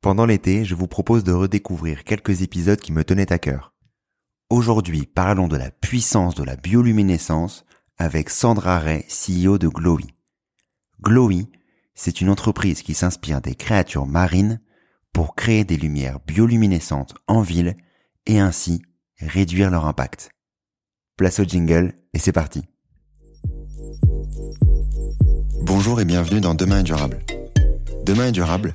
Pendant l'été, je vous propose de redécouvrir quelques épisodes qui me tenaient à cœur. Aujourd'hui, parlons de la puissance de la bioluminescence avec Sandra Ray, CEO de Glowy. Glowy, c'est une entreprise qui s'inspire des créatures marines pour créer des lumières bioluminescentes en ville et ainsi réduire leur impact. Place au jingle et c'est parti. Bonjour et bienvenue dans Demain est durable. Demain est durable,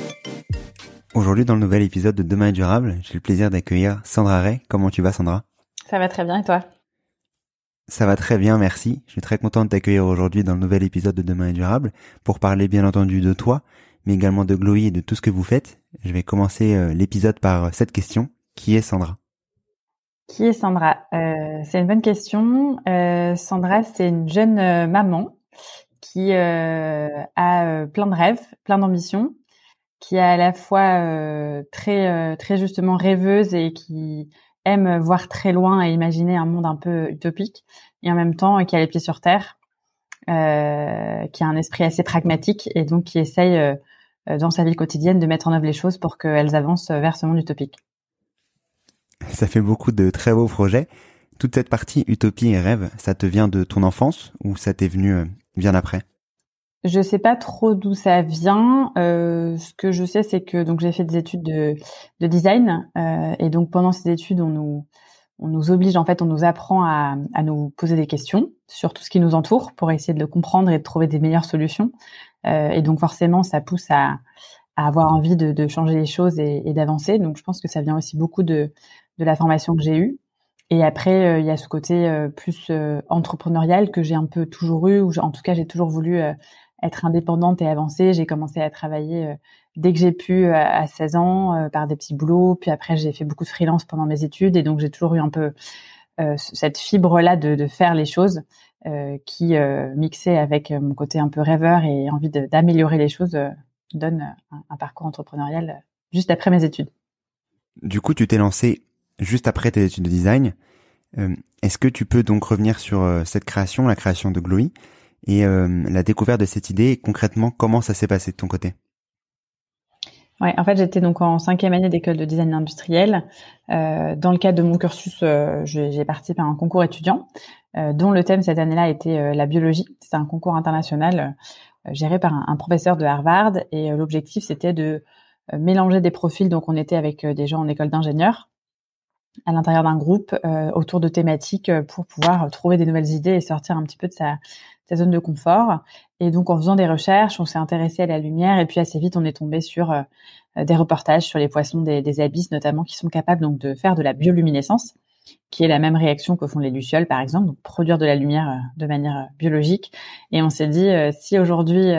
Aujourd'hui, dans le nouvel épisode de Demain est durable, j'ai le plaisir d'accueillir Sandra Ray. Comment tu vas, Sandra? Ça va très bien et toi? Ça va très bien, merci. Je suis très content de t'accueillir aujourd'hui dans le nouvel épisode de Demain est durable pour parler bien entendu de toi, mais également de Glowy et de tout ce que vous faites. Je vais commencer euh, l'épisode par cette question. Qui est Sandra? Qui est Sandra? Euh, C'est une bonne question. Euh, Sandra, c'est une jeune maman qui a plein de rêves, plein d'ambitions, qui est à la fois très très justement rêveuse et qui aime voir très loin et imaginer un monde un peu utopique, et en même temps qui a les pieds sur terre, euh, qui a un esprit assez pragmatique et donc qui essaye euh, dans sa vie quotidienne de mettre en œuvre les choses pour qu'elles avancent vers ce monde utopique. Ça fait beaucoup de très beaux projets. Toute cette partie utopie et rêve, ça te vient de ton enfance ou ça t'est venu euh, bien après? Je sais pas trop d'où ça vient. Euh, ce que je sais, c'est que donc j'ai fait des études de, de design euh, et donc pendant ces études, on nous on nous oblige en fait, on nous apprend à, à, nous poser des questions sur tout ce qui nous entoure pour essayer de le comprendre et de trouver des meilleures solutions. Euh, et donc forcément, ça pousse à, à avoir envie de, de, changer les choses et, et d'avancer. Donc je pense que ça vient aussi beaucoup de, de la formation que j'ai eue. Et après, euh, il y a ce côté euh, plus euh, entrepreneurial que j'ai un peu toujours eu, ou en tout cas j'ai toujours voulu être indépendante et avancer. J'ai commencé à travailler euh, dès que j'ai pu euh, à 16 ans euh, par des petits boulots. Puis après, j'ai fait beaucoup de freelance pendant mes études et donc j'ai toujours eu un peu cette fibre-là de, faire les choses qui, mixée avec mon côté un peu rêveur et envie d'améliorer les choses, donne un, un, parcours entrepreneurial juste après mes études. Du coup, tu t'es lancé juste après tes études de design. Est-ce que tu peux donc revenir sur cette création, la création de Glowy? Et euh, la découverte de cette idée concrètement comment ça s'est passé de ton côté? Ouais, en fait, j'étais donc en cinquième année d'école de design industriel. Euh, dans le cadre de mon cursus, euh, j'ai participé à un concours étudiant dont le thème cette année-là était la biologie. C'était un concours international géré par un, un, professeur de Harvard et l'objectif c'était de mélanger des profils. Donc, on était avec des gens en école d'ingénieur à l'intérieur d'un groupe autour de thématiques pour pouvoir trouver des nouvelles idées et sortir un petit peu de sa, zone de confort. Et donc, en faisant des recherches, on s'est intéressé à la lumière et puis assez vite, on est tombé sur euh, des reportages sur les poissons des, abysses, notamment, qui sont capables donc de faire de la bioluminescence, qui est la même réaction que font les lucioles, par exemple, donc produire de la lumière euh, de manière euh, biologique. Et on s'est dit, si aujourd'hui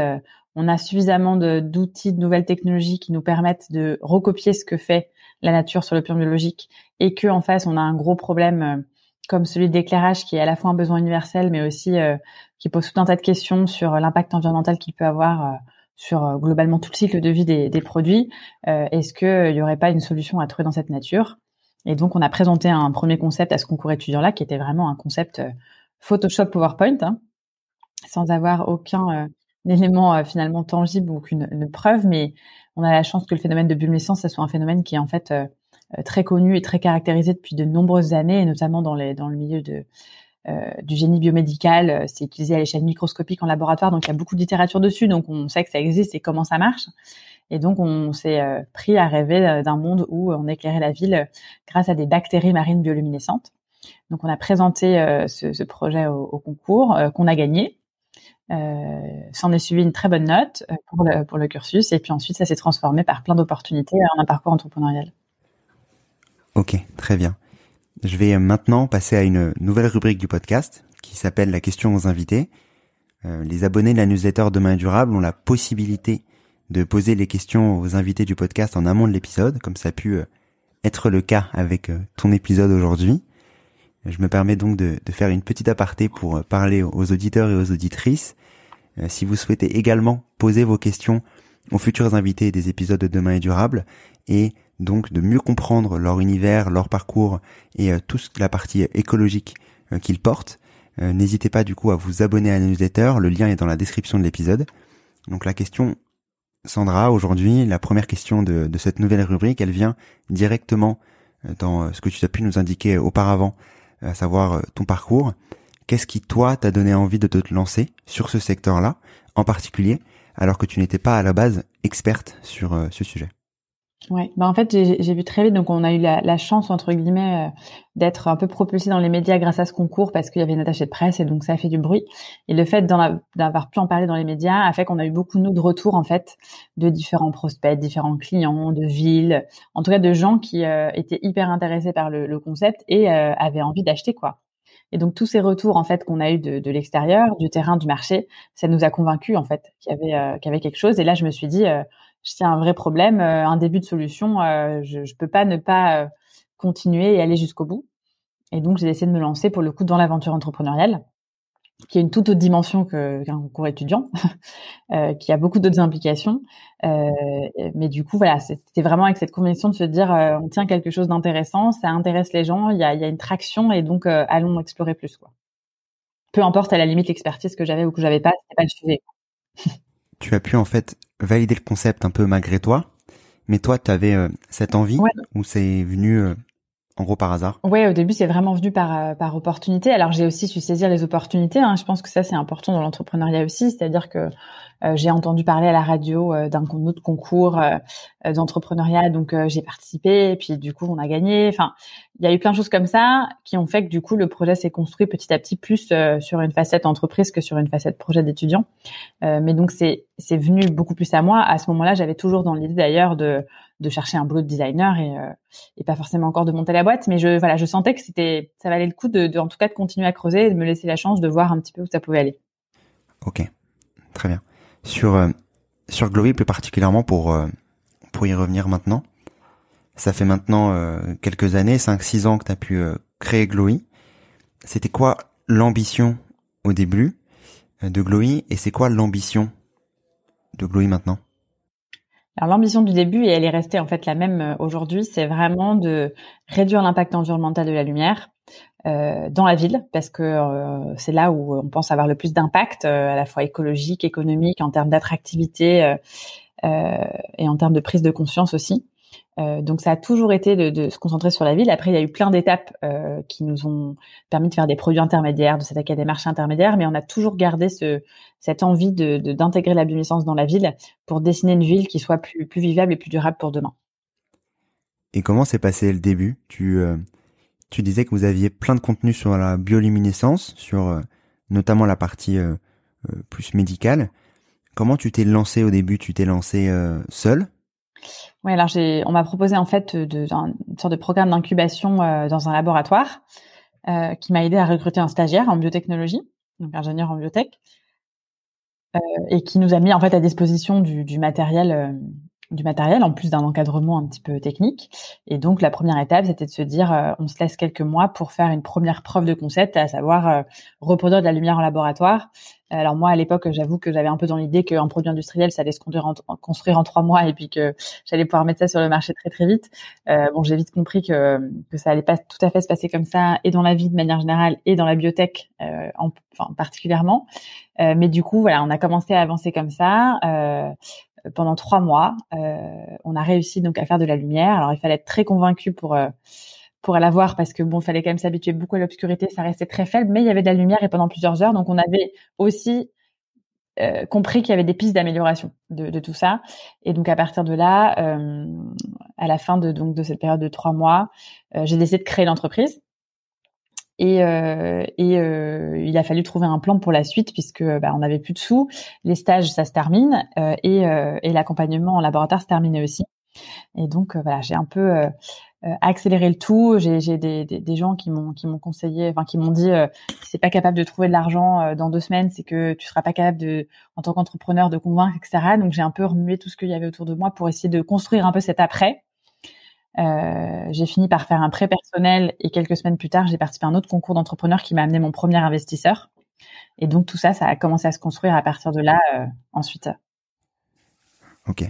on a suffisamment d'outils, de, nouvelles technologies qui nous permettent de recopier ce que fait la nature sur le plan biologique, et que en face on a un gros problème comme celui de l'éclairage qui est à la fois un besoin universel, mais aussi euh, qui pose tout un tas de questions sur l'impact environnemental qu'il peut avoir euh, sur euh, globalement tout le cycle de vie des, des produits. Est-ce qu'il n'y aurait pas une solution à trouver dans cette nature? Et donc, on a présenté un premier concept à ce concours étudiant-là, qui était vraiment un concept Photoshop PowerPoint, hein, sans avoir aucun élément finalement tangible ou aucune preuve, mais on a la chance que le phénomène de bioluminescence, ce soit un phénomène qui est en fait très connu et très caractérisé depuis de nombreuses années, et notamment dans, le milieu de, du génie biomédical. C'est utilisé à l'échelle microscopique en laboratoire, donc il y a beaucoup de littérature dessus, donc on sait que ça existe et comment ça marche. Et donc, on s'est euh, pris à rêver euh, d'un monde où on éclairait la ville euh, grâce à des bactéries marines bioluminescentes. Donc, on a présenté ce, projet au, concours qu'on a gagné. Euh, s'en est suivi une très bonne note pour le cursus. Et puis ensuite, ça s'est transformé par plein d'opportunités en un parcours entrepreneurial. Ok, très bien. Je vais maintenant passer à une nouvelle rubrique du podcast qui s'appelle la question aux invités. les abonnés de la newsletter Demain durable ont la possibilité de poser les questions aux invités du podcast en amont de l'épisode, comme ça a pu euh, être le cas avec euh, ton épisode aujourd'hui. Je me permets donc de, faire une petite aparté pour euh, parler aux auditeurs et aux auditrices. Si vous souhaitez également poser vos questions aux futurs invités des épisodes de Demain est durable et donc de mieux comprendre leur univers, leur parcours et toute la partie écologique qu'ils portent, n'hésitez pas du coup à vous abonner à la newsletter. Le lien est dans la description de l'épisode. Donc la question Sandra, aujourd'hui, la première question de, cette nouvelle rubrique, elle vient directement euh, dans euh, ce que tu as pu nous indiquer auparavant, à savoir euh, ton parcours. Qu'est-ce qui, toi, t'a donné envie de te lancer sur ce secteur-là, en particulier, alors que tu n'étais pas à la base experte sur ce sujet? Ouais, bah en fait j'ai vu très vite, donc on a eu la, la chance entre guillemets euh, d'être un peu propulsé dans les médias grâce à ce concours parce qu'il y avait une attachée de presse et donc ça a fait du bruit. Et le fait d'avoir pu en parler dans les médias a fait qu'on a eu beaucoup nous de retours en fait de différents prospects, différents clients, de villes, en tout cas de gens qui euh, étaient hyper intéressés par le, le concept et euh, avaient envie d'acheter quoi. Et donc tous ces retours en fait qu'on a eu de, de l'extérieur, du terrain, du marché, ça nous a convaincus en fait qu'il y avait qu'il y avait quelque chose. Et là je me suis dit c'est un vrai problème, euh, un début de solution. Euh, je ne peux pas ne pas euh, continuer et aller jusqu'au bout. Et donc, j'ai décidé de me lancer pour le coup dans l'aventure entrepreneuriale, qui est une toute autre dimension qu'un cours étudiant, qui a beaucoup d'autres implications. mais du coup, voilà, c'était vraiment avec cette conviction de se dire, on tient quelque chose d'intéressant, ça intéresse les gens, il y a, y a, une traction, et donc allons explorer plus. Quoi. Peu importe à la limite l'expertise que j'avais ou que j'avais pas, c'était pas le sujet. Tu as pu en fait valider le concept un peu malgré toi, mais toi, tu avais euh, cette envie ou c'est venu euh, en gros par hasard Ouais, au début, c'est vraiment venu par, euh, par opportunité. Alors, j'ai aussi su saisir les opportunités. Hein. Je pense que ça, c'est important dans l'entrepreneuriat aussi. C'est-à-dire que euh, j'ai entendu parler à la radio euh, d'un autre concours euh, d'entrepreneuriat, donc j'ai participé. Et puis du coup, on a gagné. Enfin, il y a eu plein de choses comme ça qui ont fait que du coup, le projet s'est construit petit à petit plus sur une facette entreprise que sur une facette projet d'étudiant. mais donc c'est venu beaucoup plus à moi. À ce moment-là, j'avais toujours dans l'idée d'ailleurs de de chercher un de designer et, et pas forcément encore de monter la boîte, mais je voilà, je sentais que c'était ça valait le coup de, en tout cas de continuer à creuser et de me laisser la chance de voir un petit peu où ça pouvait aller. Ok, très bien sur euh, sur Glowy plus particulièrement pour euh, pour y revenir maintenant. Ça fait maintenant euh, quelques années, 5-6 ans que tu as pu créer Glowy. C'était quoi l'ambition au début de Glowy et c'est quoi l'ambition de Glowy maintenant? Alors l'ambition du début, et elle est restée en fait la même aujourd'hui, c'est vraiment de réduire l'impact environnemental de la lumière, euh, dans la ville parce que euh, c'est là où on pense avoir le plus d'impact euh, à la fois écologique, économique, en termes d'attractivité et en termes de prise de conscience aussi. Donc ça a toujours été de, se concentrer sur la ville. Après, il y a eu plein d'étapes qui nous ont permis de faire des produits intermédiaires, de s'attaquer à des marchés intermédiaires, mais on a toujours gardé ce, cette envie d'intégrer la bioluminescence dans la ville pour dessiner une ville qui soit plus, vivable et plus durable pour demain. Et comment s'est passé le début? Tu tu disais que vous aviez plein de contenu sur la bioluminescence, sur euh, notamment la partie euh, euh, plus médicale. Comment tu t'es lancé au début? Tu t'es lancé seul? Oui, alors on m'a proposé en fait de, une sorte de programme d'incubation dans un laboratoire qui m'a aidé à recruter un stagiaire en biotechnologie, donc ingénieur en biotech, et qui nous a mis en fait à disposition du, matériel du matériel, en plus d'un encadrement un petit peu technique. Et donc la première étape, c'était de se dire, euh, on se laisse quelques mois pour faire une première preuve de concept, à savoir euh, reproduire de la lumière en laboratoire. Alors moi, à l'époque, j'avoue que j'avais un peu dans l'idée qu'un produit industriel, ça allait se construire en, trois mois et puis que j'allais pouvoir mettre ça sur le marché très très vite. Euh, bon, j'ai vite compris que, que ça allait pas tout à fait se passer comme ça, et dans la vie de manière générale, et dans la biotech en, enfin, particulièrement. mais du coup, voilà, on a commencé à avancer comme ça pendant trois mois. Euh, on a réussi donc à faire de la lumière. Alors il fallait être très convaincu pour euh, pour la voir parce que bon, fallait quand même s'habituer beaucoup à l'obscurité. Ça restait très faible, mais il y avait de la lumière et pendant plusieurs heures. Donc on avait aussi euh, compris qu'il y avait des pistes d'amélioration de, de, tout ça. Et donc à partir de là, euh, à la fin de donc de cette période de trois mois, euh, j'ai décidé de créer l'entreprise. Et, euh, et euh, il a fallu trouver un plan pour la suite puisque bah, on n'avait plus de sous. Les stages, ça se termine euh, et, et l'accompagnement en laboratoire se terminait aussi. Et donc voilà, j'ai un peu accéléré le tout. J'ai des, des, gens qui m'ont conseillé, enfin qui m'ont dit si c'est pas capable de trouver de l'argent dans deux semaines, c'est que tu seras pas capable de, en tant qu'entrepreneur, de convaincre, etc. Donc j'ai un peu remué tout ce qu'il y avait autour de moi pour essayer de construire un peu cet après. Euh, j'ai fini par faire un prêt personnel et quelques semaines plus tard, j'ai participé à un autre concours d'entrepreneur qui m'a amené mon premier investisseur. Et donc tout ça, ça a commencé à se construire à partir de là euh, ensuite. Ok.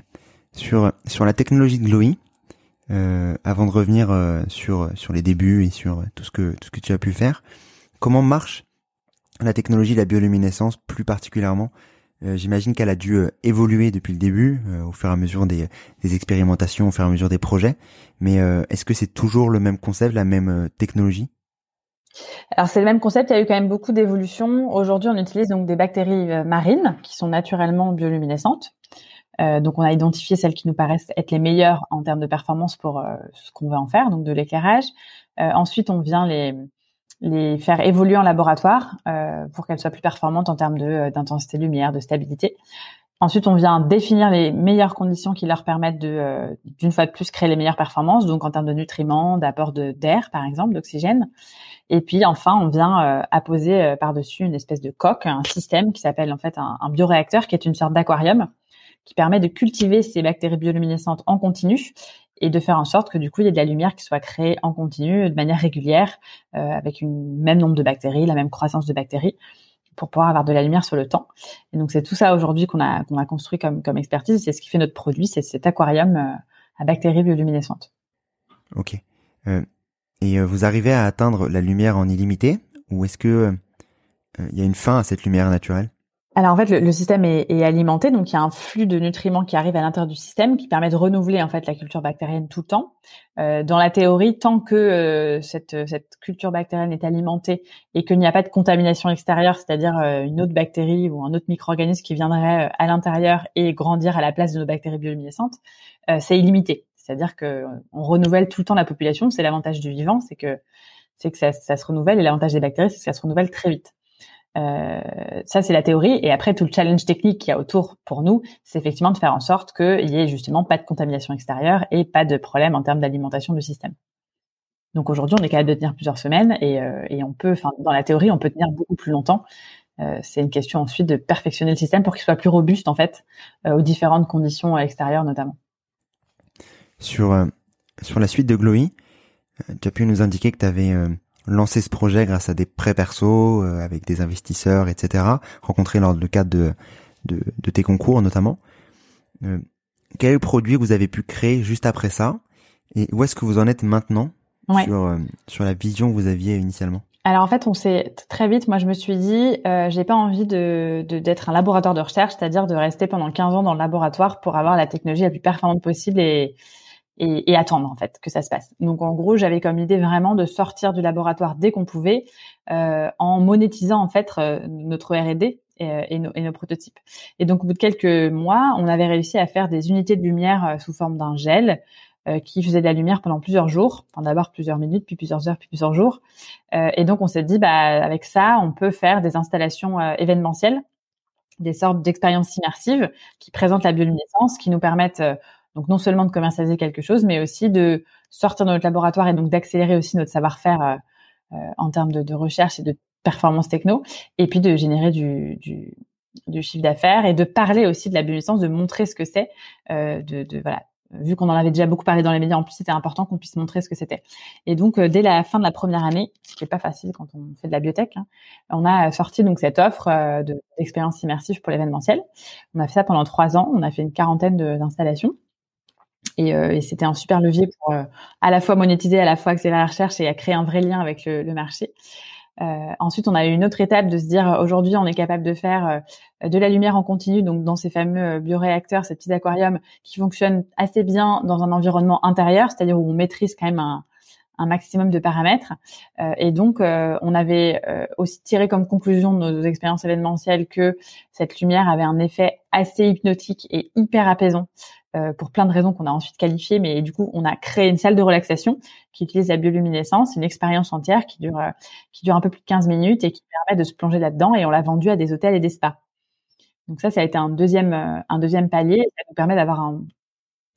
Sur sur la technologie de Glowy, euh, avant de revenir euh, sur sur les débuts et sur tout ce que tout ce que tu as pu faire, comment marche la technologie de la bioluminescence plus particulièrement? Euh, j'imagine qu'elle a dû euh, évoluer depuis le début, euh, au fur et à mesure des, des, expérimentations, au fur et à mesure des projets. Mais est-ce que c'est toujours le même concept, la même technologie? Alors c'est le même concept, il y a eu quand même beaucoup d'évolutions. Aujourd'hui, on utilise donc des bactéries marines qui sont naturellement bioluminescentes. Euh, donc on a identifié celles qui nous paraissent être les meilleures en termes de performance pour ce qu'on veut en faire, donc de l'éclairage. ensuite, on vient les les faire évoluer en laboratoire euh, pour qu'elles soient plus performantes en termes de euh, d'intensité lumière, de stabilité. Ensuite, on vient définir les meilleures conditions qui leur permettent de, euh, d'une fois de plus, créer les meilleures performances, donc en termes de nutriments, d'apport de, d'air, par exemple, d'oxygène. Et puis, enfin, on vient euh, apposer par-dessus une espèce de coque, un système qui s'appelle en fait un, un bioréacteur, qui est une sorte d'aquarium, qui permet de cultiver ces bactéries bioluminescentes en continu et de faire en sorte que du coup il y ait de la lumière qui soit créée en continu de manière régulière euh, avec une même nombre de bactéries, la même croissance de bactéries pour pouvoir avoir de la lumière sur le temps. Et donc c'est tout ça aujourd'hui qu'on a qu'on a construit comme comme expertise, c'est ce qui fait notre produit, c'est cet aquarium euh, à bactéries bioluminescentes. OK. Euh, et vous arrivez à atteindre la lumière en illimité ou est-ce que il y a une fin à cette lumière naturelle? Alors en fait, le, système est, est, alimenté, donc il y a un flux de nutriments qui arrive à l'intérieur du système qui permet de renouveler en fait la culture bactérienne tout le temps. Euh, dans la théorie, tant que euh, cette, cette, culture bactérienne est alimentée et qu'il n'y a pas de contamination extérieure, c'est-à-dire euh, une autre bactérie ou un autre micro-organisme qui viendrait euh, à l'intérieur et grandir à la place de nos bactéries bioluminescentes, c'est illimité. C'est-à-dire que on renouvelle tout le temps la population. C'est l'avantage du vivant, c'est que c'est que ça, ça se renouvelle et l'avantage des bactéries, c'est que ça se renouvelle très vite. Euh, ça, c'est la théorie. Et après, tout le challenge technique qu'il y a autour pour nous, c'est effectivement de faire en sorte qu'il y ait justement pas de contamination extérieure et pas de problème en termes d'alimentation du système. Donc aujourd'hui, on est capable de tenir plusieurs semaines et, euh, et on peut, enfin, dans la théorie, on peut tenir beaucoup plus longtemps. Euh, c'est une question ensuite de perfectionner le système pour qu'il soit plus robuste en fait euh, aux différentes conditions extérieures notamment. Sur sur la suite de Glowy, tu as pu nous indiquer que tu avais lancer ce projet grâce à des prêts perso euh, avec des investisseurs, etc. Rencontrés lors du cadre de, de, de, tes concours notamment. Euh, quel le produit vous avez pu créer juste après ça? Et où est-ce que vous en êtes maintenant sur, euh, sur la vision que vous aviez initialement? Alors en fait, on s'est très vite. Moi, je me suis dit, euh, j'ai pas envie de d'être un laboratoire de recherche, c'est-à-dire de rester pendant 15 ans dans le laboratoire pour avoir la technologie la plus performante possible et et, et, attendre en fait que ça se passe. Donc en gros, j'avais comme idée vraiment de sortir du laboratoire dès qu'on pouvait, euh, en monétisant en fait euh, notre R&D et, et, nos, et, nos, prototypes. Et donc au bout de quelques mois, on avait réussi à faire des unités de lumière euh, sous forme d'un gel euh, qui faisait de la lumière pendant plusieurs jours, enfin, d'abord plusieurs minutes, puis plusieurs heures, puis plusieurs jours. Euh, et donc on s'est dit, bah avec ça, on peut faire des installations événementielles, des sortes d'expériences immersives qui présentent la bioluminescence, qui nous permettent donc non seulement de commercialiser quelque chose, mais aussi de sortir de notre laboratoire et donc d'accélérer aussi notre savoir-faire euh, euh, en termes de, de, recherche et de performance techno, et puis de générer du, du, du chiffre d'affaires et de parler aussi de la bioluminescence, de montrer ce que c'est, euh, de, de, voilà. Vu qu'on en avait déjà beaucoup parlé dans les médias, en plus c'était important qu'on puisse montrer ce que c'était. Et donc dès la fin de la première année, ce qui est pas facile quand on fait de la biotech, hein, on a sorti donc cette offre d'expérience immersive pour l'événementiel. On a fait ça pendant trois ans. On a fait une quarantaine d'installations. Et, euh, et c'était un super levier pour euh, à la fois monétiser, à la fois accélérer la recherche et à créer un vrai lien avec le, marché. Euh, ensuite, on a eu une autre étape de se dire aujourd'hui, on est capable de faire euh, de la lumière en continu, donc dans ces fameux bioréacteurs, ces petits aquariums qui fonctionnent assez bien dans un environnement intérieur, c'est-à-dire où on maîtrise quand même un, maximum de paramètres. Euh, et donc, on avait aussi tiré comme conclusion de nos expériences événementielles que cette lumière avait un effet assez hypnotique et hyper apaisant euh, pour plein de raisons qu'on a ensuite qualifiées, mais du coup, on a créé une salle de relaxation qui utilise la bioluminescence, une expérience entière qui dure euh, qui dure un peu plus de 15 minutes et qui permet de se plonger là-dedans et on l'a vendu à des hôtels et des spas. Donc ça, ça a été un deuxième euh, un deuxième palier. Ça nous permet d'avoir un,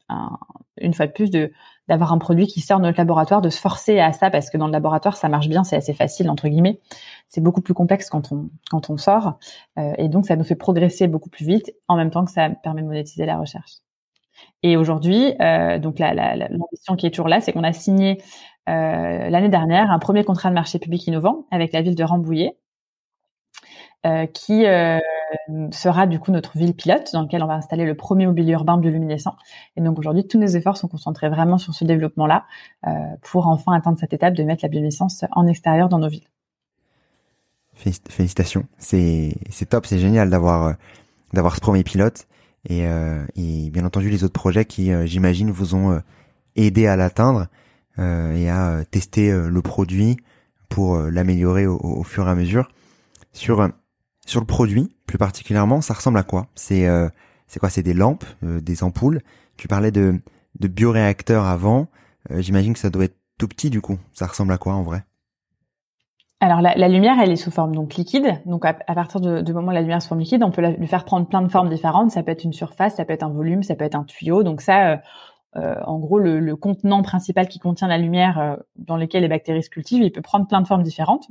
un, une fois de plus de d'avoir un produit qui sort de notre laboratoire, de se forcer à ça parce que dans le laboratoire ça marche bien, c'est assez facile entre guillemets. C'est beaucoup plus complexe quand on quand on sort euh, et donc ça nous fait progresser beaucoup plus vite en même temps que ça permet de monétiser la recherche. Et aujourd'hui, euh, donc l'ambition qui est toujours là, c'est qu'on a signé euh, l'année dernière un premier contrat de marché public innovant avec la ville de Rambouillet, euh, qui sera du coup notre ville pilote dans lequel on va installer le premier mobilier urbain bioluminescent. Et donc aujourd'hui, tous nos efforts sont concentrés vraiment sur ce développement-là pour enfin atteindre cette étape de mettre la bioluminescence en extérieur dans nos villes. Félicitations, c'est top, c'est génial d'avoir ce premier pilote et, euh, et, bien entendu les autres projets qui, euh, j'imagine, vous ont euh, aidé à l'atteindre et à tester le produit pour l'améliorer au, au, fur et à mesure. Sur sur le produit, plus particulièrement, ça ressemble à quoi? C'est c'est quoi? C'est des lampes, des ampoules. Tu parlais de de bioréacteurs avant. j'imagine que ça doit être tout petit du coup. Ça ressemble à quoi en vrai? Alors la, lumière, elle est sous forme donc liquide. Donc à, partir du moment où la lumière sous forme liquide, on peut la, lui faire prendre plein de formes différentes. Ça peut être une surface, ça peut être un volume, ça peut être un tuyau. Donc ça, euh, euh en gros, le, contenant principal qui contient la lumière euh, dans lequel les bactéries se cultivent, il peut prendre plein de formes différentes.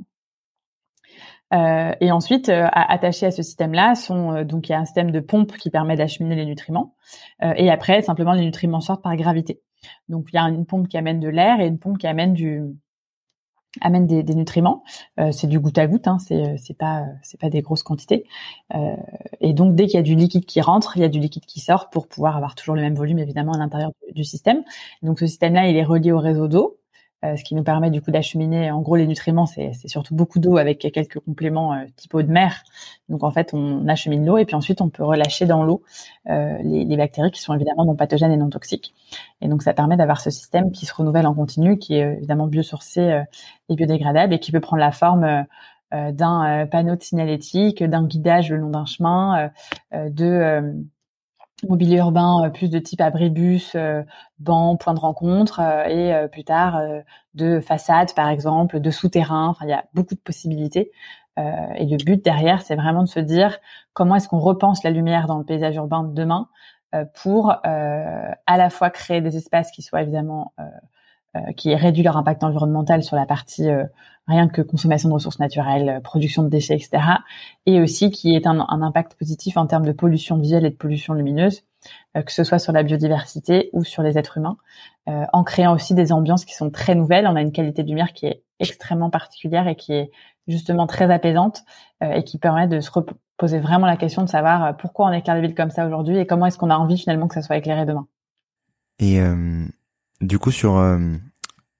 Et ensuite, attaché à ce système-là, sont donc il y a un système de pompe qui permet d'acheminer les nutriments. et après, simplement les nutriments sortent par gravité. Donc il y a une pompe qui amène de l'air et une pompe qui amène du amène des, des nutriments. Euh, c'est du goutte à goutte, hein, c'est euh, c'est pas c'est pas des grosses quantités. Euh, et donc dès qu'il y a du liquide qui rentre, il y a du liquide qui sort pour pouvoir avoir toujours le même volume évidemment à l'intérieur du, du, système. Donc ce système-là, il est relié au réseau d'eau. Euh, ce qui nous permet du coup d'acheminer. En gros, les nutriments, c'est surtout beaucoup d'eau avec quelques compléments euh, type eau de mer. Donc en fait, on achemine l'eau et puis ensuite on peut relâcher dans l'eau euh, les, les, bactéries qui sont évidemment non pathogènes et non toxiques. Et donc ça permet d'avoir ce système qui se renouvelle en continu, qui est évidemment biosourcé et biodégradable et qui peut prendre la forme d'un panneau de signalétique, d'un guidage le long d'un chemin, de mobilier urbain euh, plus de type abribus, euh, banc, point de rencontre euh, et plus tard de façade par exemple, de souterrain. Enfin, il y a beaucoup de possibilités. et le but derrière, c'est vraiment de se dire comment est-ce qu'on repense la lumière dans le paysage urbain de demain pour à la fois créer des espaces qui soient évidemment qui réduisent leur impact environnemental sur la partie rien que consommation de ressources naturelles, euh, production de déchets, etc. Et aussi qui est un, un impact positif en termes de pollution visuelle et de pollution lumineuse, euh, que ce soit sur la biodiversité ou sur les êtres humains, euh, en créant aussi des ambiances qui sont très nouvelles. On a une qualité de lumière qui est extrêmement particulière et qui est justement très apaisante et qui permet de se poser vraiment la question de savoir pourquoi on éclaire les villes comme ça aujourd'hui et comment est-ce qu'on a envie finalement que ça soit éclairé demain. Et du coup sur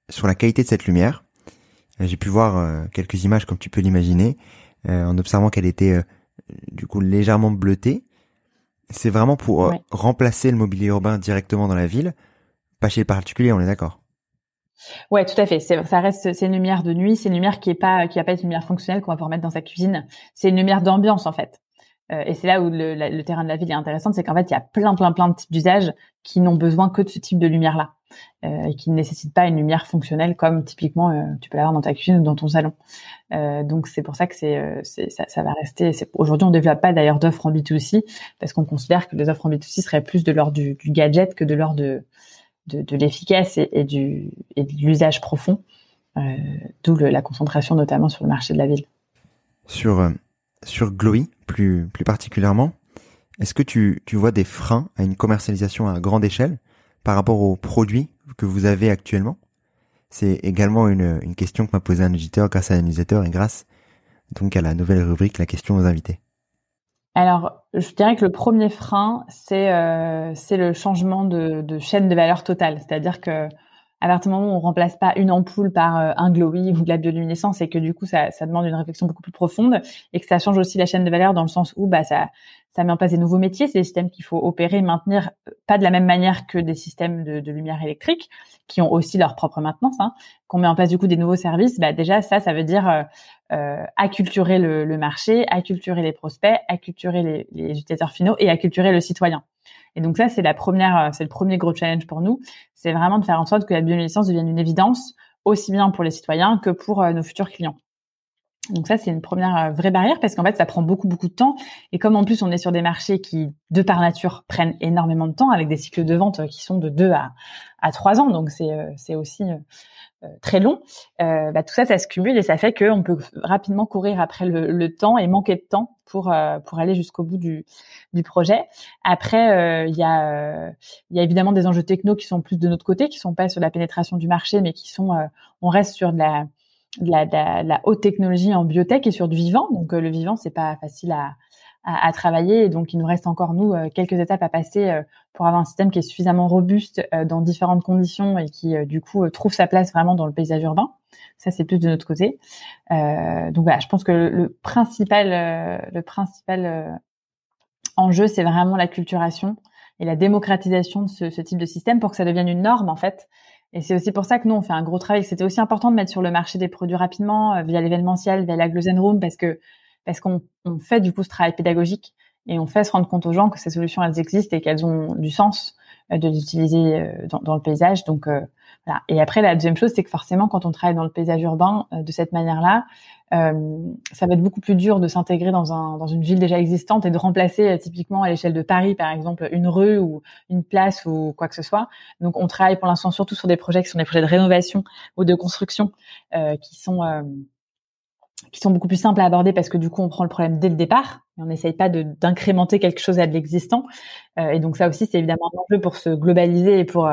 sur la qualité de cette lumière, j'ai pu voir euh, quelques images comme tu peux l'imaginer, euh, en observant qu'elle était euh, du coup légèrement bleutée. C'est vraiment pour remplacer le mobilier urbain directement dans la ville, pas chez les particuliers, on est d'accord? Ouais, tout à fait. Ça reste, c'est une lumière de nuit, c'est une lumière qui est pas, qui va pas être une lumière fonctionnelle qu'on va pouvoir mettre dans sa cuisine. C'est une lumière d'ambiance en fait. Euh, et c'est là où le, le, terrain de la ville est intéressant, c'est qu'en fait, il y a plein, plein, plein de types d'usages qui n'ont besoin que de ce type de lumière-là euh, et qui ne nécessitent pas une lumière fonctionnelle comme typiquement euh, tu peux l'avoir dans ta cuisine ou dans ton salon. Euh, donc c'est pour ça que ça, va rester. Aujourd'hui, on développe pas d'ailleurs d'offres en B2C parce qu'on considère que les offres en B2C seraient plus de l'ordre du, gadget que de l'ordre de, de, l'efficace et de l'usage profond. d'où la concentration notamment sur le marché de la ville. Sur sur Glowy plus plus particulièrement, est-ce que tu, tu vois des freins à une commercialisation à grande échelle par rapport aux produits que vous avez actuellement C'est également une, question que m'a posé un auditeur grâce à un et grâce donc à la nouvelle rubrique La question aux invités. Alors, je dirais que le premier frein, c'est euh, le changement de, chaîne de valeur totale. C'est-à-dire que à partir du moment où on remplace pas une ampoule par euh, un glowy ou de la bioluminescence et que du coup ça, ça demande une réflexion beaucoup plus profonde et que ça change aussi la chaîne de valeur dans le sens où bah ça ça met en place des nouveaux métiers, c'est des systèmes qu'il faut opérer, maintenir, euh, pas de la même manière que des systèmes de, lumière électrique, qui ont aussi leur propre maintenance. Hein. Qu'on met en place du coup des nouveaux services, bah déjà ça, ça veut dire euh, acculturer le, le, marché, acculturer les prospects, acculturer les, les, utilisateurs finaux et acculturer le citoyen. Et donc ça, c'est la première, euh, c'est le premier gros challenge pour nous, c'est vraiment de faire en sorte que la bioluminescence devienne une évidence aussi bien pour les citoyens que pour nos futurs clients. Donc ça, c'est une première euh, vraie barrière parce qu'en fait, ça prend beaucoup, beaucoup de temps. Et comme en plus, on est sur des marchés qui, de par nature, prennent énormément de temps avec des cycles de vente euh, qui sont de 2 à, à 3 ans. Donc c'est, euh, aussi très long. Euh, bah, tout ça, ça se cumule et ça fait qu'on peut rapidement courir après le, le, temps et manquer de temps pour, pour aller jusqu'au bout du, du projet. Après, il y, a, y a évidemment des enjeux techno qui sont plus de notre côté, qui sont pas sur la pénétration du marché, mais qui sont, on reste sur de la de la, de, la, haute technologie en biotech et sur du vivant. Donc euh, le vivant, c'est pas facile à, à, à, travailler. Et donc il nous reste encore nous euh, quelques étapes à passer euh, pour avoir un système qui est suffisamment robuste dans différentes conditions et qui du coup trouve sa place vraiment dans le paysage urbain. Ça c'est plus de notre côté. donc voilà, je pense que le, principal, le principal enjeu, c'est vraiment la culturation et la démocratisation de ce, ce, type de système pour que ça devienne une norme en fait et c'est aussi pour ça que nous, on fait un gros travail. C'était aussi important de mettre sur le marché des produits rapidement euh, via l'événementiel, via la Glosen Room, parce que parce qu'on on fait du coup ce travail pédagogique et on fait se rendre compte aux gens que ces solutions elles existent et qu'elles ont du sens euh, de les utiliser euh, dans, le paysage. Donc Et après, la deuxième chose, c'est que forcément, quand on travaille dans le paysage urbain de cette manière-là, euh, ça va être beaucoup plus dur de s'intégrer dans, un, dans une ville déjà existante et de remplacer euh, typiquement à l'échelle de Paris, par exemple, une rue ou une place ou quoi que ce soit. Donc, on travaille pour l'instant surtout sur des projets qui sont des projets de rénovation ou de construction euh, qui sont euh, qui sont beaucoup plus simples à aborder parce que du coup, on prend le problème dès le départ et on n'essaye pas d'incrémenter quelque chose à de l'existant. Euh, et donc, ça aussi, c'est évidemment un enjeu pour se globaliser et pour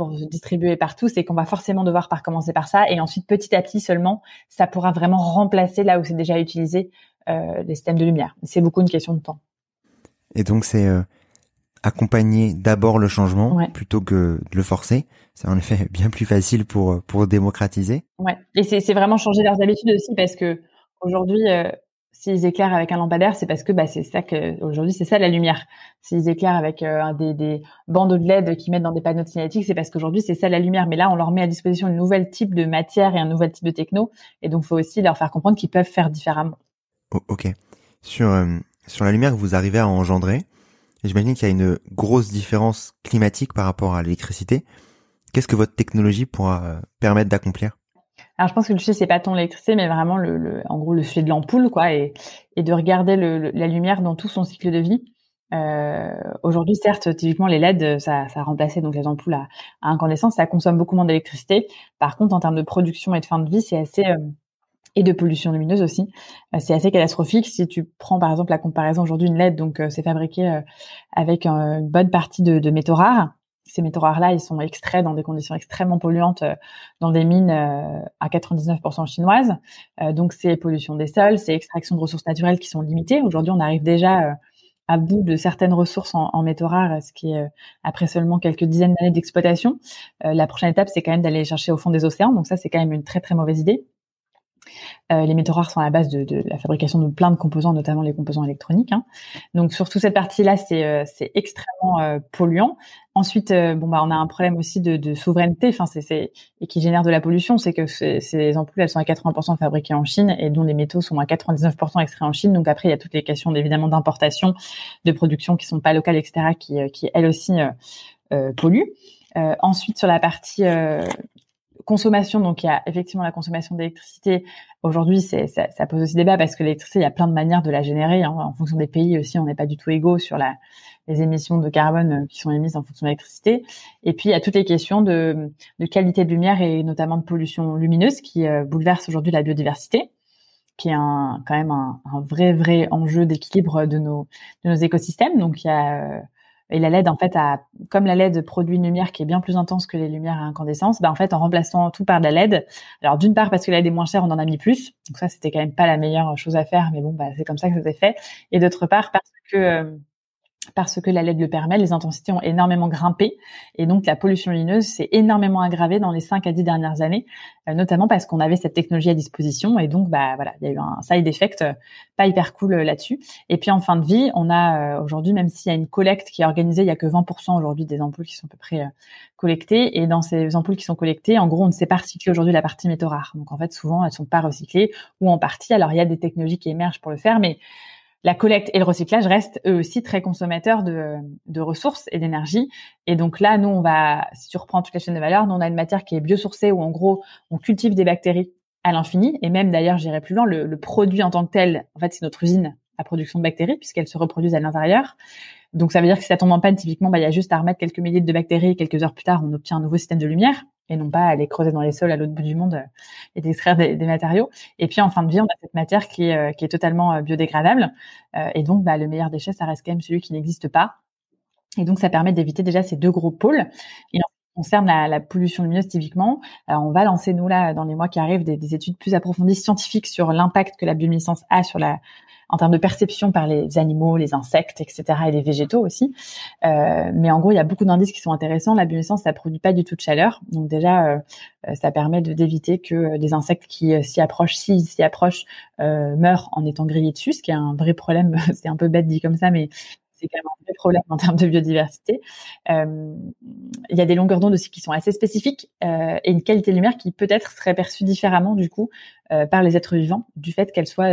pour distribuer partout, c'est qu'on va forcément devoir par commencer par ça, et ensuite petit à petit seulement, ça pourra vraiment remplacer là où c'est déjà utilisé euh, les systèmes de lumière. C'est beaucoup une question de temps. Et donc c'est euh, accompagner d'abord le changement plutôt que de le forcer. C'est en effet bien plus facile pour pour démocratiser. Ouais, et c'est vraiment changer leurs habitudes aussi parce que aujourd'hui, euh, S'ils éclairent avec un lampadaire, c'est parce que bah, c'est ça que aujourd'hui c'est ça la lumière. S'ils éclairent avec euh, des, des bandeaux de LED qui mettent dans des panneaux de signalétique, c'est parce qu'aujourd'hui c'est ça la lumière. Mais là, on leur met à disposition un nouvel type de matière et un nouvel type de techno, et donc faut aussi leur faire comprendre qu'ils peuvent faire différemment. Oh, ok. Sur euh, sur la lumière que vous arrivez à engendrer, j'imagine qu'il y a une grosse différence climatique par rapport à l'électricité. Qu'est-ce que votre technologie pourra euh, permettre d'accomplir? Alors je pense que le sujet c'est pas tant l'électricité, mais vraiment le, le, en gros le sujet de l'ampoule, quoi, et, et de regarder le, la lumière dans tout son cycle de vie. Euh, Aujourd'hui, certes, typiquement les LED, ça, ça a remplacé donc les ampoules à, incandescence, ça consomme beaucoup moins d'électricité. Par contre, en termes de production et de fin de vie, c'est assez euh, et de pollution lumineuse aussi, euh, c'est assez catastrophique. Si tu prends par exemple la comparaison aujourd'hui une LED, donc euh, c'est fabriqué avec une bonne partie de, de métaux rares ces métaux rares-là, ils sont extraits dans des conditions extrêmement polluantes euh, dans des mines euh, à 99% chinoises. Euh, donc, c'est pollution des sols, c'est extraction de ressources naturelles qui sont limitées. Aujourd'hui, on arrive déjà à bout de certaines ressources en, métaux rares, ce qui est après seulement quelques dizaines d'années d'exploitation. la prochaine étape, c'est quand même d'aller chercher au fond des océans. Donc ça, c'est quand même une très très mauvaise idée. Euh, les métaux rares sont à la base de, la fabrication de plein de composants, notamment les composants électroniques. Hein. Donc sur toute cette partie-là, c'est euh, extrêmement euh, polluant. Ensuite, bon bah on a un problème aussi de, de souveraineté, enfin c'est et qui génère de la pollution, c'est que ces ampoules elles sont à 80% fabriquées en Chine et dont les métaux sont à 99% extraits en Chine. Donc après il y a toutes les questions évidemment d'importation, de production qui sont pas locales, etc. qui qui elles aussi polluent. ensuite sur la partie consommation, donc il y a effectivement la consommation d'électricité. Aujourd'hui, ça, ça, pose aussi débat parce que l'électricité, il y a plein de manières de la générer. Hein. En fonction des pays aussi, on n'est pas du tout égaux sur la, les émissions de carbone euh, qui sont émises en fonction de l'électricité. Et puis, il y a toutes les questions de, de qualité de lumière et notamment de pollution lumineuse qui euh, bouleversent aujourd'hui la biodiversité qui est un, quand même un, un vrai vrai enjeu d'équilibre de nos de nos écosystèmes. Donc il y a et la LED, en fait, a, comme la LED produit une lumière qui est bien plus intense que les lumières à incandescence, bah, en fait, en remplaçant tout par de la LED, alors d'une part parce que la LED est moins chère, on en a mis plus, donc ça, c'était quand même pas la meilleure chose à faire, mais bon, bah, c'est comme ça que ça s'est fait. Et d'autre part parce que euh, parce que la LED le permet, les intensités ont énormément grimpé et donc la pollution lumineuse s'est énormément aggravée dans les 5 à 10 dernières années, euh, notamment parce qu'on avait cette technologie à disposition et donc bah voilà, il y a eu un side effect euh, pas hyper cool euh, là-dessus. Et puis en fin de vie, on a aujourd'hui même s'il y a une collecte qui est organisée, il y a que 20% aujourd'hui des ampoules qui sont à peu près collectées et dans ces ampoules qui sont collectées, en gros, on ne sait pas recycler aujourd'hui la partie métaux rares. Donc en fait, souvent elles sont pas recyclées ou en partie. Alors il y a des technologies qui émergent pour le faire mais la collecte et le recyclage restent eux aussi très consommateurs de, ressources et d'énergie. Et donc là, nous, on va, si tu reprends toute la chaîne de valeur, nous, on a une matière qui est biosourcée où en gros, on cultive des bactéries à l'infini. Et même d'ailleurs, j'irai plus loin, le, le, produit en tant que tel, en fait, c'est notre usine à production de bactéries puisqu'elles se reproduisent à l'intérieur. Donc ça veut dire que si ça tombe en panne, typiquement, bah, il y a juste à remettre quelques milliers de bactéries. Quelques heures plus tard, on obtient un nouveau système de lumière et non pas aller creuser dans les sols à l'autre bout du monde euh, et d'extraire des, matériaux. Et puis en fin de vie, on a cette matière qui est, euh, qui est totalement euh, biodégradable. et donc, bah, le meilleur déchet, ça reste quand même celui qui n'existe pas. Et donc, ça permet d'éviter déjà ces deux gros pôles. Et en ce qui concerne la, la pollution lumineuse, typiquement, on va lancer, nous, là, dans les mois qui arrivent, des, des études plus approfondies scientifiques sur l'impact que la bioluminescence a sur la, en termes de perception par les animaux, les insectes, etc. et les végétaux aussi. Euh, mais en gros, il y a beaucoup d'indices qui sont intéressants. La bioluminescence, ça produit pas du tout de chaleur, donc déjà, euh, euh ça permet d'éviter que des insectes qui euh, s'y approchent, s'ils s'y approchent, euh, meurent en étant grillés dessus, ce qui est un vrai problème. c'est un peu bête dit comme ça, mais c'est quand même un vrai problème en termes de biodiversité. Euh, il y a des longueurs d'onde aussi qui sont assez spécifiques euh, et une qualité de lumière qui peut-être serait perçue différemment du coup euh, par les êtres vivants du fait qu'elle soit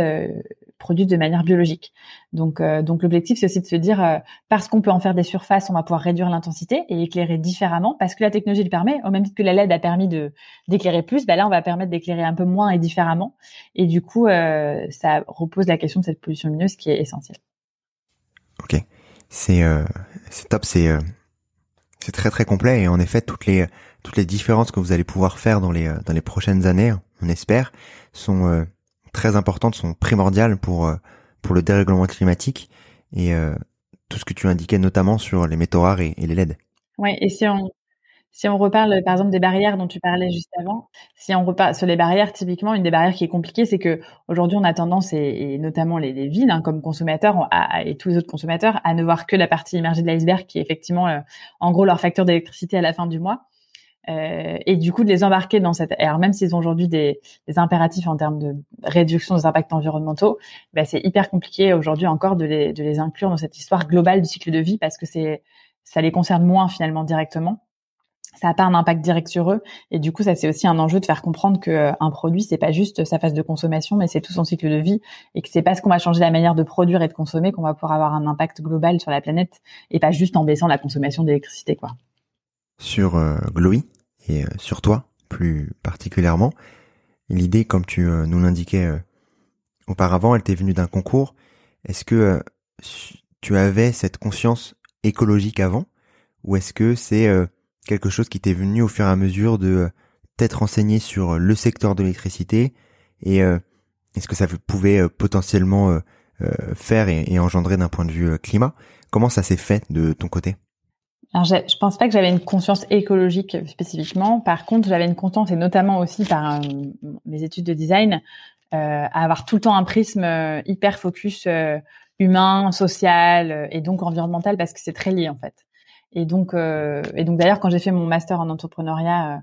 produite de manière biologique. Donc, donc l'objectif c'est aussi de se dire parce qu'on peut en faire des surfaces, on va pouvoir réduire l'intensité et éclairer différemment parce que la technologie le permet. Au même titre que la LED a permis de d'éclairer plus, bah là on va permettre d'éclairer un peu moins et différemment. Et du coup, ça repose la question de cette pollution lumineuse qui est essentielle. Ok c'est euh, c'est top, c'est euh, c'est très très complet et en effet toutes les toutes les différences que vous allez pouvoir faire dans les euh, dans les prochaines années, on espère, sont très importantes, sont primordiales pour pour le dérèglement climatique et tout ce que tu indiquais notamment sur les métaux rares et, et les LED. Ouais, et si on si on reparle par exemple des barrières dont tu parlais juste avant, si on reparle sur les barrières, typiquement une des barrières qui est compliquée, c'est que aujourd'hui on a tendance et, notamment les, les villes hein, comme consommateurs et tous les autres consommateurs à ne voir que la partie immergée de l'iceberg qui est effectivement euh, en gros leur facture d'électricité à la fin du mois. Euh, et du coup de les embarquer dans cette alors même s'ils ont aujourd'hui des, des, impératifs en termes de réduction des impacts environnementaux, bah, c'est hyper compliqué aujourd'hui encore de les, de les inclure dans cette histoire globale du cycle de vie parce que c'est ça les concerne moins finalement directement ça n'a pas un impact direct sur eux. Et du coup, ça c'est aussi un enjeu de faire comprendre que euh, un produit, c'est pas juste sa phase de consommation, mais c'est tout son cycle de vie, et que c'est parce qu'on va changer la manière de produire et de consommer qu'on va pouvoir avoir un impact global sur la planète, et pas juste en baissant la consommation d'électricité, quoi. Sur euh, Glowy et euh, sur toi plus particulièrement, l'idée, comme tu nous l'indiquais auparavant, elle t'est venue d'un concours. Est-ce que tu avais cette conscience écologique avant, ou est-ce que c'est quelque chose qui t'est venu au fur et à mesure de euh, t'être renseigné sur euh, le secteur de l'électricité et euh, est-ce que ça pouvait potentiellement faire et, engendrer d'un point de vue climat? Comment ça s'est fait de ton côté? Alors, je, je pense pas que j'avais une conscience écologique spécifiquement. Par contre, j'avais une conscience, et notamment aussi par mes études de design, à avoir tout le temps un prisme hyper focus humain, social et donc environnemental, parce que c'est très lié en fait. Et donc, euh, et donc d'ailleurs, quand j'ai fait mon master en entrepreneuriat euh,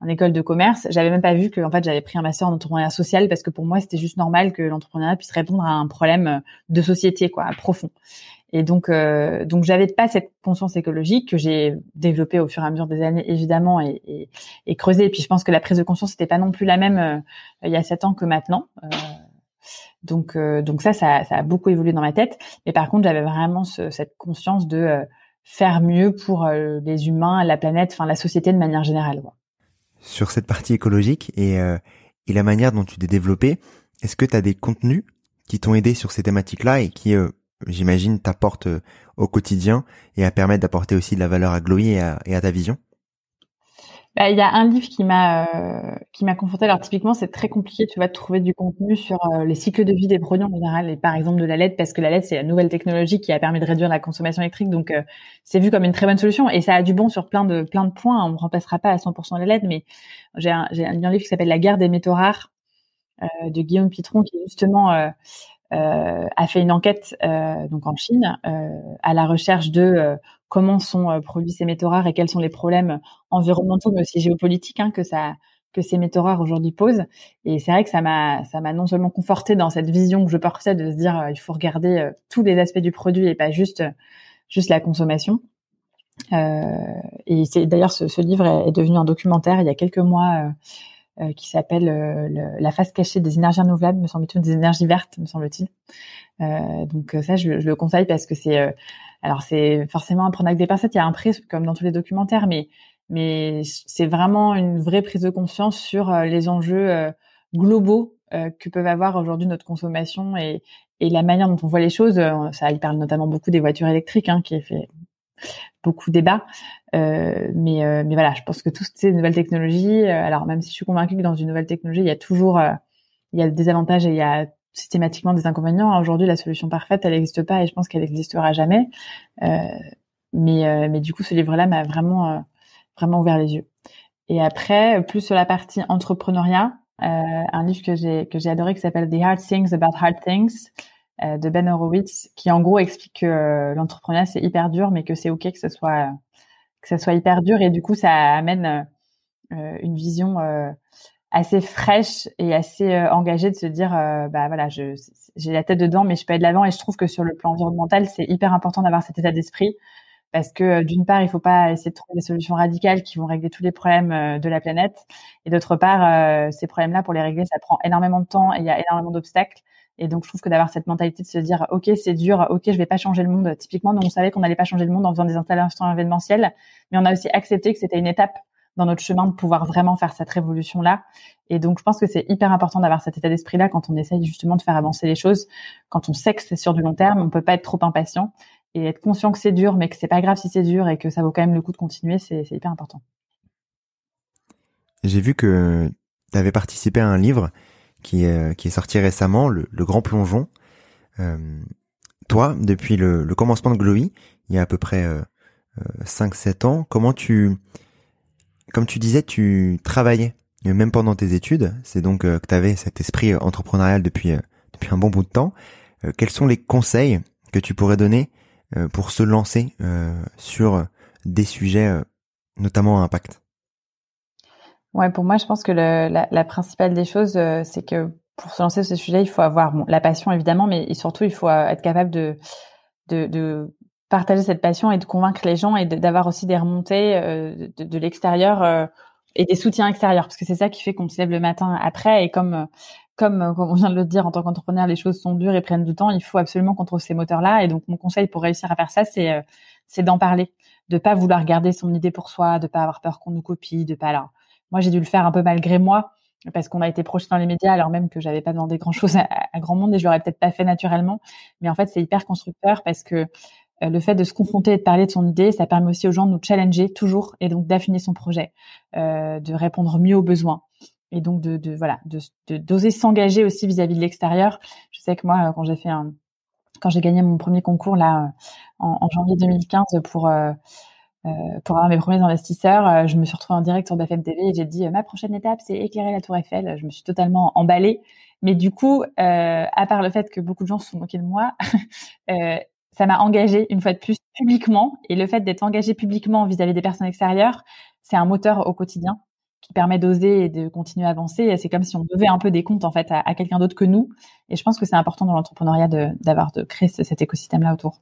en école de commerce, j'avais même pas vu que en fait j'avais pris un master en entrepreneuriat social parce que pour moi c'était juste normal que l'entrepreneuriat puisse répondre à un problème euh, de société quoi, profond. Et donc, euh, donc j'avais pas cette conscience écologique que j'ai développée au fur et à mesure des années évidemment et, et, et creusée. Et puis je pense que la prise de conscience n'était pas non plus la même euh, il y a sept ans que maintenant. donc, donc ça, ça, ça, a beaucoup évolué dans ma tête. Mais par contre, j'avais vraiment ce, cette conscience de faire mieux pour euh, les humains, la planète, enfin la société de manière générale. Sur cette partie écologique et, euh, et la manière dont tu t'es développé, est-ce que tu as des contenus qui t'ont aidé sur ces thématiques-là et qui, euh, j'imagine, t'apportent au quotidien et à permettre d'apporter aussi de la valeur à Glowy et à ta vision? Bah, il y a un livre qui m'a euh, qui m'a confronté. Alors typiquement, c'est très compliqué, tu vas trouver du contenu sur euh, les cycles de vie des produits en général, et par exemple de la LED, parce que la LED c'est la nouvelle technologie qui a permis de réduire la consommation électrique, donc euh, c'est vu comme une très bonne solution et ça a du bon sur plein de plein de points. On ne remplacera pas à 100% la LED, mais j'ai un, j'ai un livre qui s'appelle La guerre des métaux rares de Guillaume Pitron qui justement a fait une enquête donc en Chine à la recherche de comment sont euh, produits ces métaux rares et quels sont les problèmes environnementaux mais aussi géopolitiques hein, que ça que ces métaux rares aujourd'hui posent. Et c'est vrai que ça m'a ça m'a non seulement conforté dans cette vision que je portais de se dire euh, il faut regarder euh, tous les aspects du produit et pas juste juste la consommation. et c'est d'ailleurs ce, livre est, devenu un documentaire il y a quelques mois qui s'appelle La face cachée des énergies renouvelables, me semble-t-il, des énergies vertes, me semble-t-il. donc ça, je, le conseille parce que c'est alors c'est forcément un prendre avec des pincettes, il y a un prix comme dans tous les documentaires, mais mais c'est vraiment une vraie prise de conscience sur euh, les enjeux euh, globaux euh, que peuvent avoir aujourd'hui notre consommation et, et la manière dont on voit les choses. Ça, il parle notamment beaucoup des voitures électriques, hein, qui fait beaucoup débat. Euh, mais, mais voilà, je pense que toutes ces nouvelles technologies, alors même si je suis convaincue que dans une nouvelle technologie, il y a toujours il y a des avantages et il y a systématiquement des inconvénients. Aujourd'hui, la solution parfaite, elle n'existe pas et je pense qu'elle n'existera jamais. Euh, mais, euh, mais du coup, ce livre-là m'a vraiment, euh, vraiment ouvert les yeux. Et après, plus sur la partie entrepreneuriat, un livre que j'ai que j'ai adoré qui s'appelle The Hard Things About Hard Things de Ben Horowitz, qui en gros explique que l'entrepreneuriat c'est hyper dur, mais que c'est ok que ce soit que ça soit hyper dur et du coup ça amène une vision assez fraîche et assez euh, engagée de se dire euh, bah voilà je j'ai la tête dedans mais je peux aller de l'avant. Et je trouve que sur le plan environnemental c'est hyper important d'avoir cet état d'esprit. Parce que euh, d'une part il faut pas essayer de trouver des solutions radicales qui vont régler tous les problèmes de la planète. Et d'autre part ces problèmes là pour les régler ça prend énormément de temps et il y a énormément d'obstacles. Et donc je trouve que d'avoir cette mentalité de se dire ok c'est dur ok je vais pas changer le monde. Typiquement nous on savait qu'on n'allait pas changer le monde en faisant des installations événementielles mais on a aussi accepté que c'était une étape dans notre chemin de pouvoir vraiment faire cette révolution là. Et donc je pense que c'est hyper important d'avoir cet état d'esprit là quand on essaye justement de faire avancer les choses. Quand on sait que c'est sur du long terme, on peut pas être trop impatient et être conscient que c'est dur, mais que c'est pas grave si c'est dur et que ça vaut quand même le coup de continuer, c'est hyper important. J'ai vu que tu avais participé à un livre qui est, sorti récemment, le, Grand Plongeon. Euh, toi, depuis le, commencement de Glowy, il y a à peu près euh, 5-7 ans, comment tu comme tu disais, tu travaillais même pendant tes études. C'est donc euh, que tu avais cet esprit euh, entrepreneurial depuis euh, depuis un bon bout de temps. quels sont les conseils que tu pourrais donner pour se lancer sur des sujets notamment à impact? Ouais, pour moi, je pense que la, principale des choses, c'est que pour se lancer sur ces sujets, il faut avoir la passion évidemment, mais surtout il faut être capable de, de partager cette passion et de convaincre les gens et d'avoir aussi des remontées euh, de, de l'extérieur euh, et des soutiens extérieurs parce que c'est ça qui fait qu'on se lève le matin après. Et comme euh, comme comme on vient de le dire en tant qu'entrepreneur les choses sont dures et prennent du temps il faut absolument qu'on trouve ces moteurs là et donc mon conseil pour réussir à faire ça c'est c'est d'en parler. De pas vouloir garder son idée pour soi de pas avoir peur qu'on nous copie de pas alors moi j'ai dû le faire un peu malgré moi parce qu'on a été projeté dans les médias alors même que j'avais pas demandé grand chose à, à, grand monde et je l'aurais peut-être pas fait naturellement. Mais en fait c'est hyper constructeur parce que euh, le fait de se confronter et de parler de son idée, ça permet aussi aux gens de nous challenger toujours et donc d'affiner son projet, euh, de répondre mieux aux besoins et donc de, de voilà, de d'oser s'engager aussi vis-à-vis de l'extérieur. Je sais que moi, quand j'ai fait un, quand j'ai gagné mon premier concours là en, en janvier 2015 pour euh, euh, pour avoir mes premiers investisseurs, euh, je me suis retrouvée en direct sur BFM TV et j'ai dit ma prochaine étape c'est éclairer la Tour Eiffel. Je me suis totalement emballée, mais du coup, à part le fait que beaucoup de gens se sont moqués de moi, ça m'a engagé une fois de plus publiquement. Et le fait d'être engagé publiquement vis-à-vis des personnes extérieures, c'est un moteur au quotidien qui permet d'oser et de continuer à avancer. C'est comme si on devait un peu des comptes en fait à, quelqu'un d'autre que nous. Et je pense que c'est important dans l'entrepreneuriat d'avoir de, créer cet écosystème-là autour.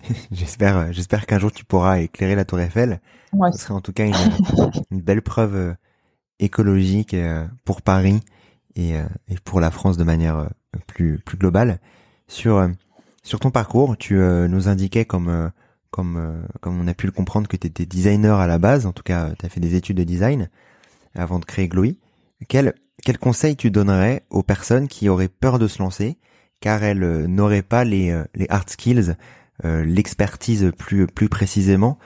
j'espère, j'espère qu'un jour tu pourras éclairer la Tour Eiffel. Ouais. Ce serait en tout cas une, une belle preuve euh, écologique euh, pour Paris et, euh, et, pour la France de manière plus plus globale. Sur sur ton parcours, tu euh, nous indiquais comme euh, comme euh, comme on a pu le comprendre que tu étais designer à la base, en tout cas tu as fait des études de design avant de créer Glowy. Quel quel conseil tu donnerais aux personnes qui auraient peur de se lancer car elles n'auraient pas les les hard skills, l'expertise plus plus précisément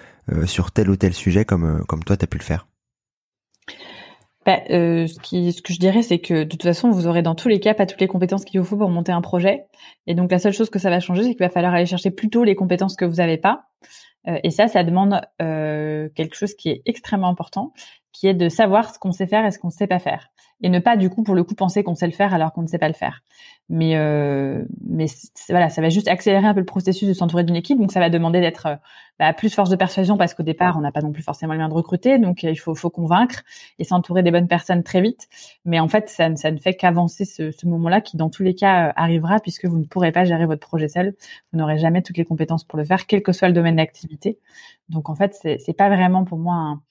sur tel ou tel sujet comme comme toi tu as pu le faire? Bah, euh, ce, que je dirais, c'est que de toute façon, vous aurez dans tous les cas pas toutes les compétences qu'il vous faut pour monter un projet. Et donc, la seule chose que ça va changer, c'est qu'il va falloir aller chercher plutôt les compétences que vous n'avez pas. Euh, et ça, ça demande euh, quelque chose qui est extrêmement important, qui est de savoir ce qu'on sait faire et ce qu'on ne sait pas faire et ne pas du coup pour le coup penser qu'on sait le faire alors qu'on ne sait pas le faire. Mais euh, mais voilà, ça va juste accélérer un peu le processus de s'entourer d'une équipe. Donc ça va demander d'être euh, bah, plus force de persuasion parce qu'au départ on n'a pas non plus forcément le moyens de recruter, donc euh, il faut faut convaincre et s'entourer des bonnes personnes très vite. Mais en fait ça, ça ne fait qu'avancer ce, ce moment-là qui dans tous les cas euh, arrivera puisque vous ne pourrez pas gérer votre projet seul. Vous n'aurez jamais toutes les compétences pour le faire, quel que soit le domaine d'activité. Donc en fait c'est pas vraiment pour moi un,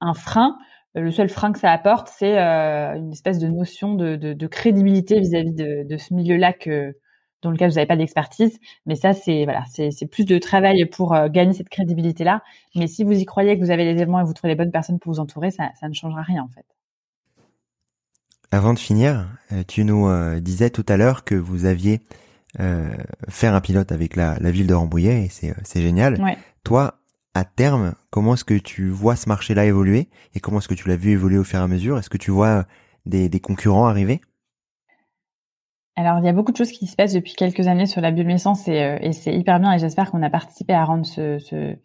un frein le seul frein que ça apporte, c'est euh, une espèce de notion de, de, de crédibilité vis-à-vis de, de, ce milieu-là que dans lequel vous n'avez pas d'expertise. Mais ça, c'est voilà, c'est plus de travail pour euh, gagner cette crédibilité-là. Mais si vous y croyez, que vous avez les éléments et vous trouvez les bonnes personnes pour vous entourer, ça, ça ne changera rien en fait. Avant de finir, euh, tu nous disais tout à l'heure que vous aviez fait un pilote avec la, la ville de Rambouillet et c'est génial. Ouais. Toi, à terme, comment est-ce que tu vois ce marché-là évoluer et comment est-ce que tu l'as vu évoluer au fur et à mesure? Est-ce que tu vois des, concurrents arriver? Alors, il y a beaucoup de choses qui se passent depuis quelques années sur la bioluminescence et, euh, et c'est hyper bien et j'espère qu'on a participé à rendre ce,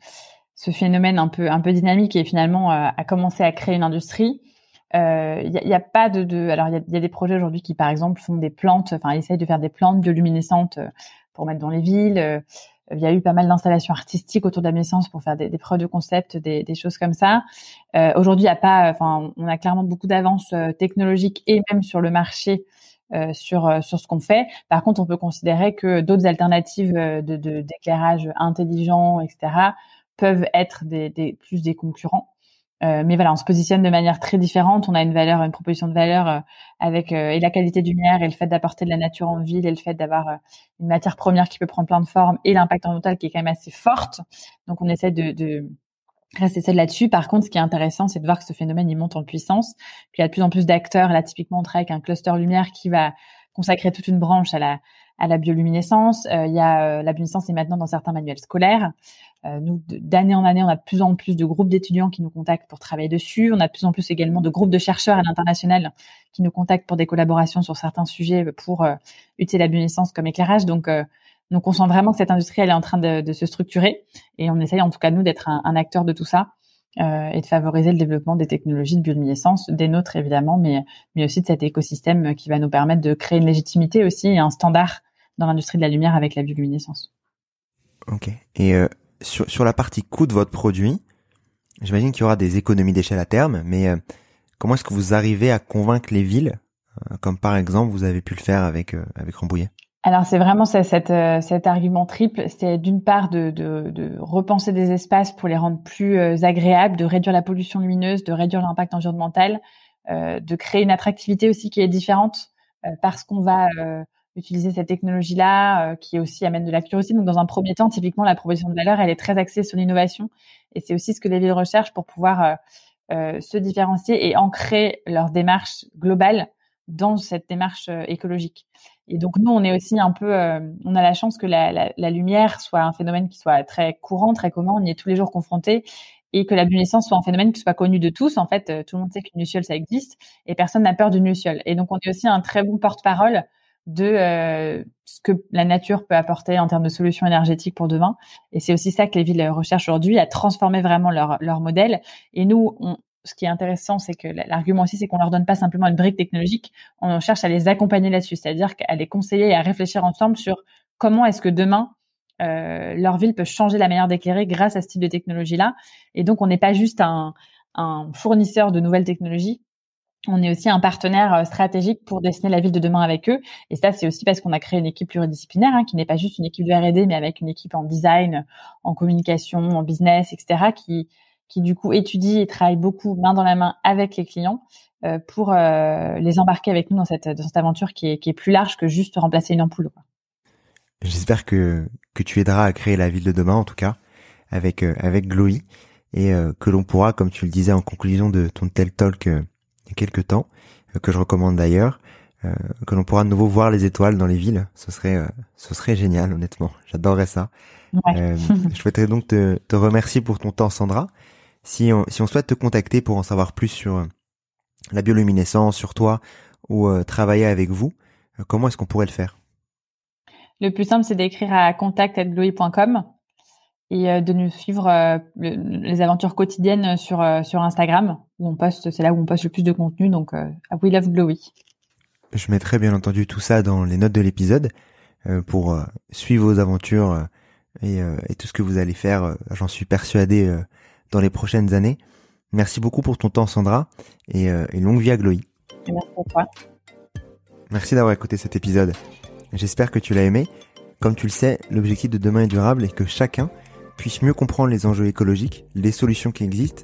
phénomène un peu, dynamique et finalement euh, à commencer à créer une industrie. Euh, il n'y a, pas de, de alors il y a, y a, des projets aujourd'hui qui par exemple font des plantes, enfin essayent de faire des plantes bioluminescentes pour mettre dans les villes. Il y a eu pas mal d'installations artistiques autour de la naissance pour faire des, preuves de concept, des, choses comme ça. Euh, Aujourd'hui, il y a pas, enfin, on a clairement beaucoup d'avances euh, technologiques et même sur le marché euh, sur euh, sur ce qu'on fait. Par contre, on peut considérer que d'autres alternatives euh, de d'éclairage intelligent, etc., peuvent être plus des concurrents. Euh, mais voilà, on se positionne de manière très différente. On a une valeur, une proposition de valeur euh, avec euh, et la qualité du lumière et le fait d'apporter de la nature en ville et le fait d'avoir une matière première qui peut prendre plein de formes et l'impact environnemental qui est quand même assez forte. Donc on essaie de, de rester celle là-dessus. Par contre, ce qui est intéressant, c'est de voir que ce phénomène il monte en puissance. Puis il y a de plus en plus d'acteurs. Là, typiquement, on travaille avec un cluster lumière qui va consacrer toute une branche à la à la bioluminescence. il y a la bioluminescence est maintenant dans certains manuels scolaires. Euh, nous, d'année en année, on a de plus en plus de groupes d'étudiants qui nous contactent pour travailler dessus. On a de plus en plus également de groupes de chercheurs à l'international qui nous contactent pour des collaborations sur certains sujets pour euh, utiliser la bioluminescence comme éclairage. Donc, euh, donc, on sent vraiment que cette industrie, elle est en train de, de se structurer et on essaye en tout cas, nous, d'être un, acteur de tout ça euh, et de favoriser le développement des technologies de bioluminescence, des nôtres évidemment, mais, mais aussi de cet écosystème qui va nous permettre de créer une légitimité aussi et un standard dans l'industrie de la lumière avec la bioluminescence. Ok. Et euh, sur, la partie coût de votre produit, j'imagine qu'il y aura des économies d'échelle à terme, mais euh, comment est-ce que vous arrivez à convaincre les villes, euh, comme par exemple vous avez pu le faire avec euh, avec Rambouillet? Alors c'est vraiment cet argument triple, c'est d'une part de, repenser des espaces pour les rendre plus agréables, de réduire la pollution lumineuse, de réduire l'impact environnemental, de créer une attractivité aussi qui est différente parce qu'on va utiliser cette technologie-là, euh, qui aussi amène de la curiosité. Donc, dans un premier temps, typiquement, la proposition de valeur, elle est très axée sur l'innovation, et c'est aussi ce que les villes recherchent pour pouvoir euh, euh, se différencier et ancrer leur démarche globale dans cette démarche écologique. Et donc, nous, on est aussi un peu, on a la chance que la, lumière soit un phénomène qui soit très courant, très commun, on y est tous les jours confronté, et que la luminescence soit un phénomène qui soit connu de tous. En fait, tout le monde sait qu'une luciole, ça existe, et personne n'a peur d'une luciole. Et donc, on est aussi un très bon porte-parole de euh, ce que la nature peut apporter en termes de solutions énergétiques pour demain. Et c'est aussi ça que les villes recherchent aujourd'hui, à transformer vraiment leur, leur modèle. Et nous, on, ce qui est intéressant, c'est que l'argument aussi, c'est qu'on leur donne pas simplement une brique technologique, on cherche à les accompagner là-dessus, c'est-à-dire à les conseiller et à réfléchir ensemble sur comment est-ce que demain euh, leur ville peut changer la manière d'éclairer grâce à ce type de technologie-là. Et donc, on n'est pas juste un, un fournisseur de nouvelles technologies, on est aussi un partenaire euh, stratégique pour dessiner la ville de demain avec eux. Et ça, c'est aussi parce qu'on a créé une équipe pluridisciplinaire, hein, qui n'est pas juste une équipe de R&D, mais avec une équipe en design, en communication, en business, etc., qui, du coup étudie et travaille beaucoup main dans la main avec les clients euh, pour euh, les embarquer avec nous dans cette, aventure qui est, plus large que juste remplacer une ampoule. J'espère que, que tu aideras à créer la ville de demain, en tout cas, avec, avec Glowy, et que l'on pourra, comme tu le disais en conclusion de ton tel talk, il y a quelques temps, euh, que je recommande d'ailleurs, euh, que l'on pourra de nouveau voir les étoiles dans les villes. Ce serait, euh, ce serait génial, honnêtement. J'adorerais ça. je souhaiterais donc te, te, remercier pour ton temps, Sandra. Si on, si on souhaite te contacter pour en savoir plus sur la bioluminescence, sur toi ou travailler avec vous, comment est-ce qu'on pourrait le faire? Le plus simple, c'est d'écrire à contact@glowy.com et de nous suivre les aventures quotidiennes sur sur Instagram où on poste, c'est là où on poste le plus de contenu. Donc, We Love Glowy. Je mettrai bien entendu tout ça dans les notes de l'épisode pour suivre vos aventures et, et, tout ce que vous allez faire. J'en suis persuadé dans les prochaines années. Merci beaucoup pour ton temps, Sandra, et, et longue vie à Glowy. Merci à toi. Merci d'avoir écouté cet épisode. J'espère que tu l'as aimé. Comme tu le sais, l'objectif de demain est durable et que chacun puisse mieux comprendre les enjeux écologiques, les solutions qui existent,